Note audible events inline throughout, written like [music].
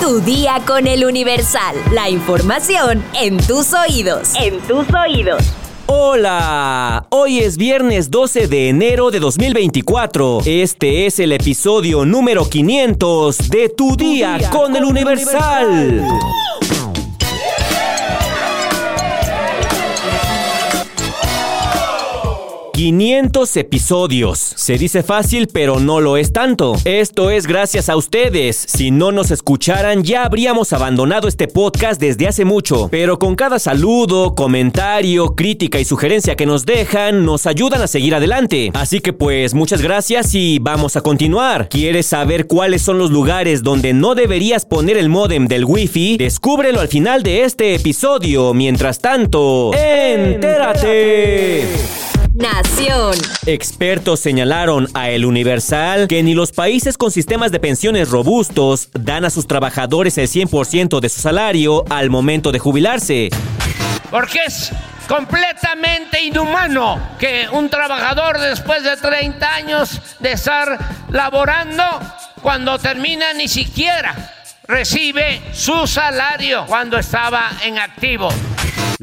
Tu día con el Universal. La información en tus oídos. En tus oídos. Hola, hoy es viernes 12 de enero de 2024. Este es el episodio número 500 de Tu, día, con, el Universal. 500 episodios. Se dice fácil, pero no lo es tanto. Esto es gracias a ustedes. Si no nos escucharan, ya habríamos abandonado este podcast desde hace mucho. Pero con cada saludo, comentario, crítica y sugerencia que nos dejan, nos ayudan a seguir adelante. Así que pues muchas gracias y vamos a continuar. ¿Quieres saber cuáles son los lugares donde no deberías poner el modem del wifi? Descúbrelo al final de este episodio. Mientras tanto, entérate. Nación. Expertos señalaron a El Universal que ni los países con sistemas de pensiones robustos dan a sus trabajadores el 100% de su salario al momento de jubilarse. Porque es completamente inhumano que un trabajador después de 30 años de estar laborando, cuando termina ni siquiera recibe su salario cuando estaba en activo.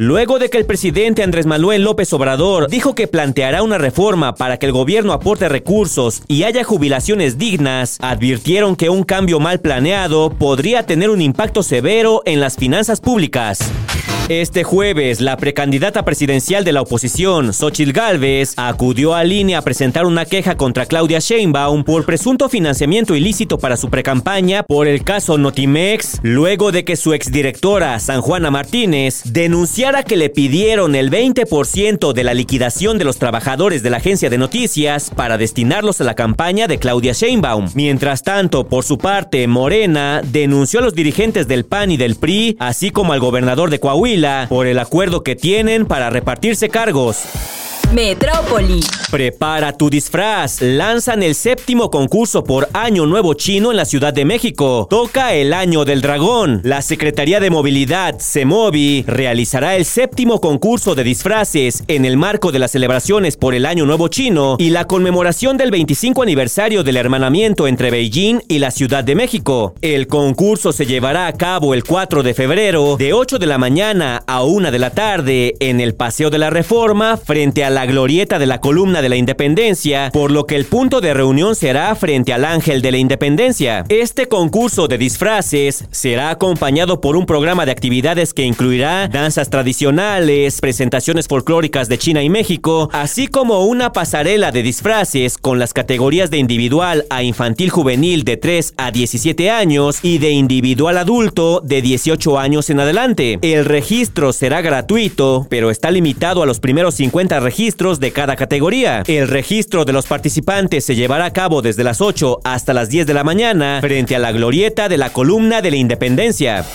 Luego de que el presidente Andrés Manuel López Obrador dijo que planteará una reforma para que el gobierno aporte recursos y haya jubilaciones dignas, advirtieron que un cambio mal planeado podría tener un impacto severo en las finanzas públicas. Este jueves, la precandidata presidencial de la oposición, Xochitl Gálvez, acudió a línea a presentar una queja contra Claudia Sheinbaum por presunto financiamiento ilícito para su precampaña por el caso Notimex, luego de que su exdirectora, San Juana Martínez, denunciara que le pidieron el 20% de la liquidación de los trabajadores de la agencia de noticias para destinarlos a la campaña de Claudia Sheinbaum. Mientras tanto, por su parte, Morena denunció a los dirigentes del PAN y del PRI, así como al gobernador de Coahuila, por el acuerdo que tienen para repartirse cargos. Metrópoli. Prepara tu disfraz. Lanzan el séptimo concurso por Año Nuevo Chino en la Ciudad de México. Toca el Año del Dragón. La Secretaría de Movilidad, CEMOVI, realizará el séptimo concurso de disfraces en el marco de las celebraciones por el Año Nuevo Chino y la conmemoración del 25 aniversario del hermanamiento entre Beijing y la Ciudad de México. El concurso se llevará a cabo el 4 de febrero de 8 de la mañana a 1 de la tarde en el Paseo de la Reforma frente a la glorieta de la columna de la Independencia, por lo que el punto de reunión será frente al Ángel de la Independencia. Este concurso de disfraces será acompañado por un programa de actividades que incluirá danzas tradicionales, presentaciones folclóricas de China y México, así como una pasarela de disfraces con las categorías de individual a infantil juvenil de 3 a 17 años y de individual adulto de 18 años en adelante. El registro será gratuito, pero está limitado a los primeros 50 registros de cada categoría. El registro de los participantes se llevará a cabo desde las 8 hasta las 10 de la mañana frente a la glorieta de la columna de la Independencia.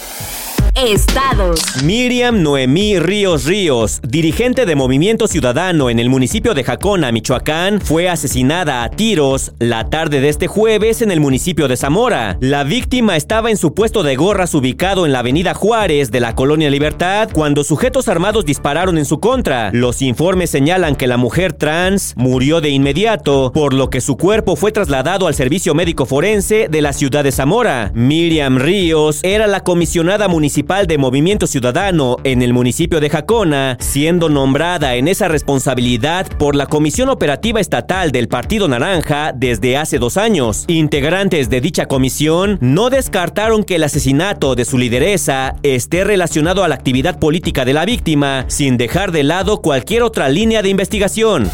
Estados. Miriam Noemí Ríos Ríos, dirigente de Movimiento Ciudadano en el municipio de Jacona, Michoacán, fue asesinada a tiros la tarde de este jueves en el municipio de Zamora. La víctima estaba en su puesto de gorras ubicado en la avenida Juárez de la Colonia Libertad cuando sujetos armados dispararon en su contra. Los informes señalan que la mujer trans murió de inmediato, por lo que su cuerpo fue trasladado al servicio médico forense de la ciudad de Zamora. Miriam Ríos era la comisionada municipal de Movimiento Ciudadano en el municipio de Jacona, siendo nombrada en esa responsabilidad por la Comisión Operativa Estatal del Partido Naranja desde hace dos años. Integrantes de dicha comisión no descartaron que el asesinato de su lideresa esté relacionado a la actividad política de la víctima, sin dejar de lado cualquier otra línea de investigación.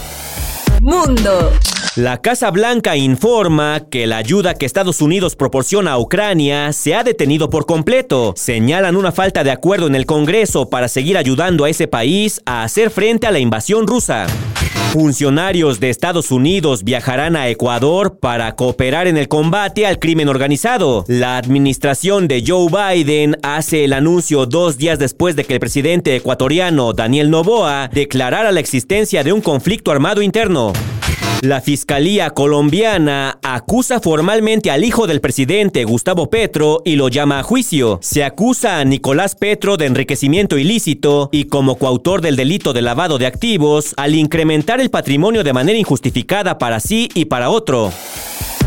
Mundo. La Casa Blanca informa que la ayuda que Estados Unidos proporciona a Ucrania se ha detenido por completo. Señalan una falta de acuerdo en el Congreso para seguir ayudando a ese país a hacer frente a la invasión rusa. Funcionarios de Estados Unidos viajarán a Ecuador para cooperar en el combate al crimen organizado. La administración de Joe Biden hace el anuncio dos días después de que el presidente ecuatoriano Daniel Noboa declarara la existencia de un conflicto armado interno. La Fiscalía colombiana acusa formalmente al hijo del presidente, Gustavo Petro, y lo llama a juicio. Se acusa a Nicolás Petro de enriquecimiento ilícito y como coautor del delito de lavado de activos al incrementar el patrimonio de manera injustificada para sí y para otro.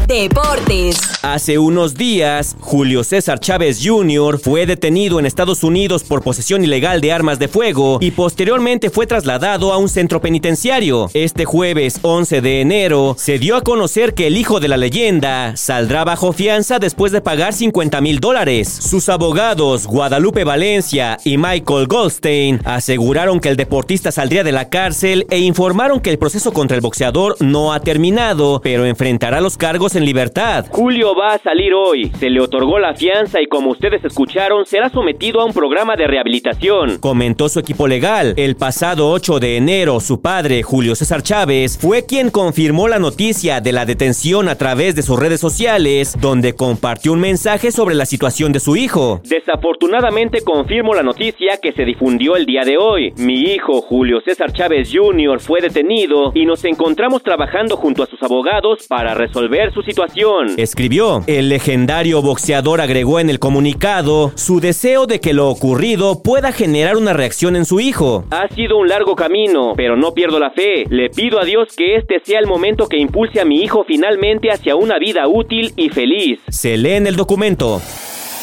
Deportes. Hace unos días, Julio César Chávez Jr. fue detenido en Estados Unidos por posesión ilegal de armas de fuego y posteriormente fue trasladado a un centro penitenciario. Este jueves 11 de enero se dio a conocer que el hijo de la leyenda saldrá bajo fianza después de pagar 50 mil dólares. Sus abogados, Guadalupe Valencia y Michael Goldstein, aseguraron que el deportista saldría de la cárcel e informaron que el proceso contra el boxeador no ha terminado, pero enfrentará los cargos en libertad. Julio va a salir hoy. Se le otorgó la fianza y como ustedes escucharon, será sometido a un programa de rehabilitación, comentó su equipo legal. El pasado 8 de enero, su padre, Julio César Chávez, fue quien confirmó la noticia de la detención a través de sus redes sociales, donde compartió un mensaje sobre la situación de su hijo. Desafortunadamente confirmo la noticia que se difundió el día de hoy. Mi hijo, Julio César Chávez Jr., fue detenido y nos encontramos trabajando junto a sus abogados para resolver su situación. Escribió, el legendario boxeador agregó en el comunicado su deseo de que lo ocurrido pueda generar una reacción en su hijo. Ha sido un largo camino, pero no pierdo la fe. Le pido a Dios que este sea el momento que impulse a mi hijo finalmente hacia una vida útil y feliz. Se lee en el documento.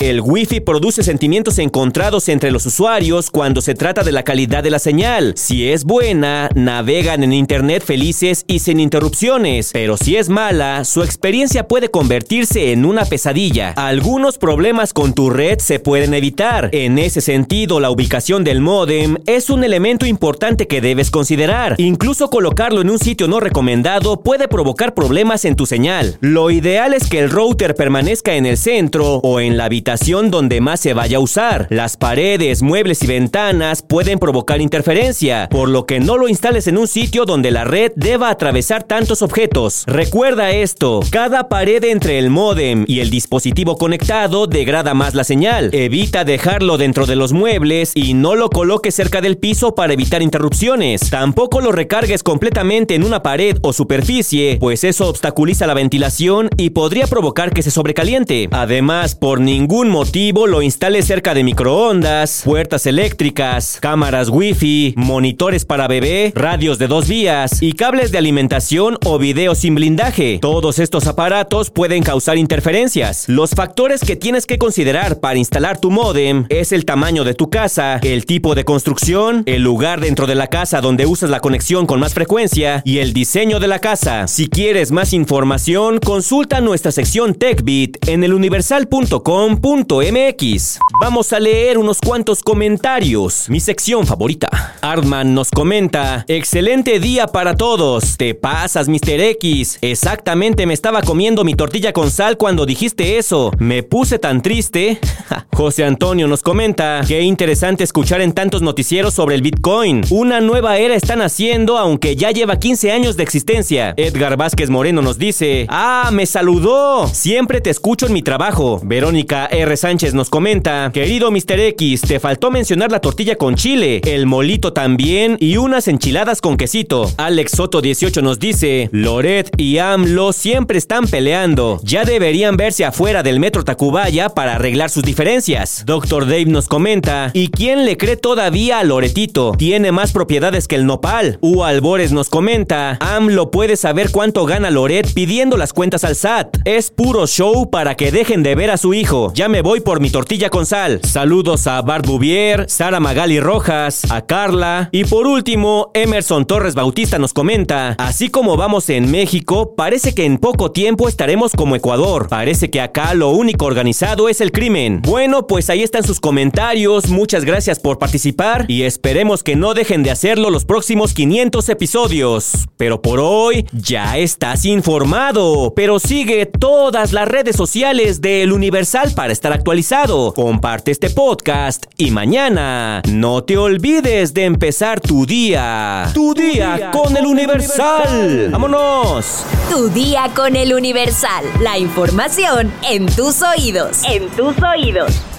El Wi-Fi produce sentimientos encontrados entre los usuarios cuando se trata de la calidad de la señal. Si es buena, navegan en Internet felices y sin interrupciones, pero si es mala, su experiencia puede convertirse en una pesadilla. Algunos problemas con tu red se pueden evitar. En ese sentido, la ubicación del modem es un elemento importante que debes considerar. Incluso colocarlo en un sitio no recomendado puede provocar problemas en tu señal. Lo ideal es que el router permanezca en el centro o en la habitación donde más se vaya a usar. Las paredes, muebles y ventanas pueden provocar interferencia, por lo que no lo instales en un sitio donde la red deba atravesar tantos objetos. Recuerda esto, cada pared entre el modem y el dispositivo conectado degrada más la señal. Evita dejarlo dentro de los muebles y no lo coloques cerca del piso para evitar interrupciones. Tampoco lo recargues completamente en una pared o superficie, pues eso obstaculiza la ventilación y podría provocar que se sobrecaliente. Además, por ningún motivo lo instale cerca de microondas, puertas eléctricas, cámaras wifi, monitores para bebé, radios de dos vías y cables de alimentación o video sin blindaje. Todos estos aparatos pueden causar interferencias. Los factores que tienes que considerar para instalar tu modem es el tamaño de tu casa, el tipo de construcción, el lugar dentro de la casa donde usas la conexión con más frecuencia y el diseño de la casa. Si quieres más información, consulta nuestra sección TechBit en eluniversal.com MX. Vamos a leer unos cuantos comentarios. Mi sección favorita. Artman nos comenta: Excelente día para todos. Te pasas, Mr. X. Exactamente me estaba comiendo mi tortilla con sal cuando dijiste eso. Me puse tan triste. [laughs] José Antonio nos comenta: Qué interesante escuchar en tantos noticieros sobre el Bitcoin. Una nueva era están haciendo, aunque ya lleva 15 años de existencia. Edgar Vázquez Moreno nos dice: ¡Ah, me saludó! Siempre te escucho en mi trabajo. Verónica R. Sánchez nos comenta, querido Mr. X, te faltó mencionar la tortilla con chile, el molito también y unas enchiladas con quesito. Alex Soto 18 nos dice, Loret y AMLO siempre están peleando, ya deberían verse afuera del metro Tacubaya para arreglar sus diferencias. Doctor Dave nos comenta, ¿y quién le cree todavía a Loretito? Tiene más propiedades que el nopal. U Albores nos comenta, AMLO puede saber cuánto gana Loret pidiendo las cuentas al SAT. Es puro show para que dejen de ver a su hijo. Ya me voy por mi tortilla con sal. Saludos a Bart Bouvier, Sara Magali Rojas, a Carla y por último, Emerson Torres Bautista nos comenta, así como vamos en México, parece que en poco tiempo estaremos como Ecuador. Parece que acá lo único organizado es el crimen. Bueno, pues ahí están sus comentarios, muchas gracias por participar y esperemos que no dejen de hacerlo los próximos 500 episodios. Pero por hoy ya estás informado, pero sigue todas las redes sociales del Universal para estar actualizado. Comparte este podcast y mañana no te olvides de empezar tu día. Tu, día, con, el Universal. ¡Vámonos! Tu día con el Universal. La información en tus oídos. En tus oídos.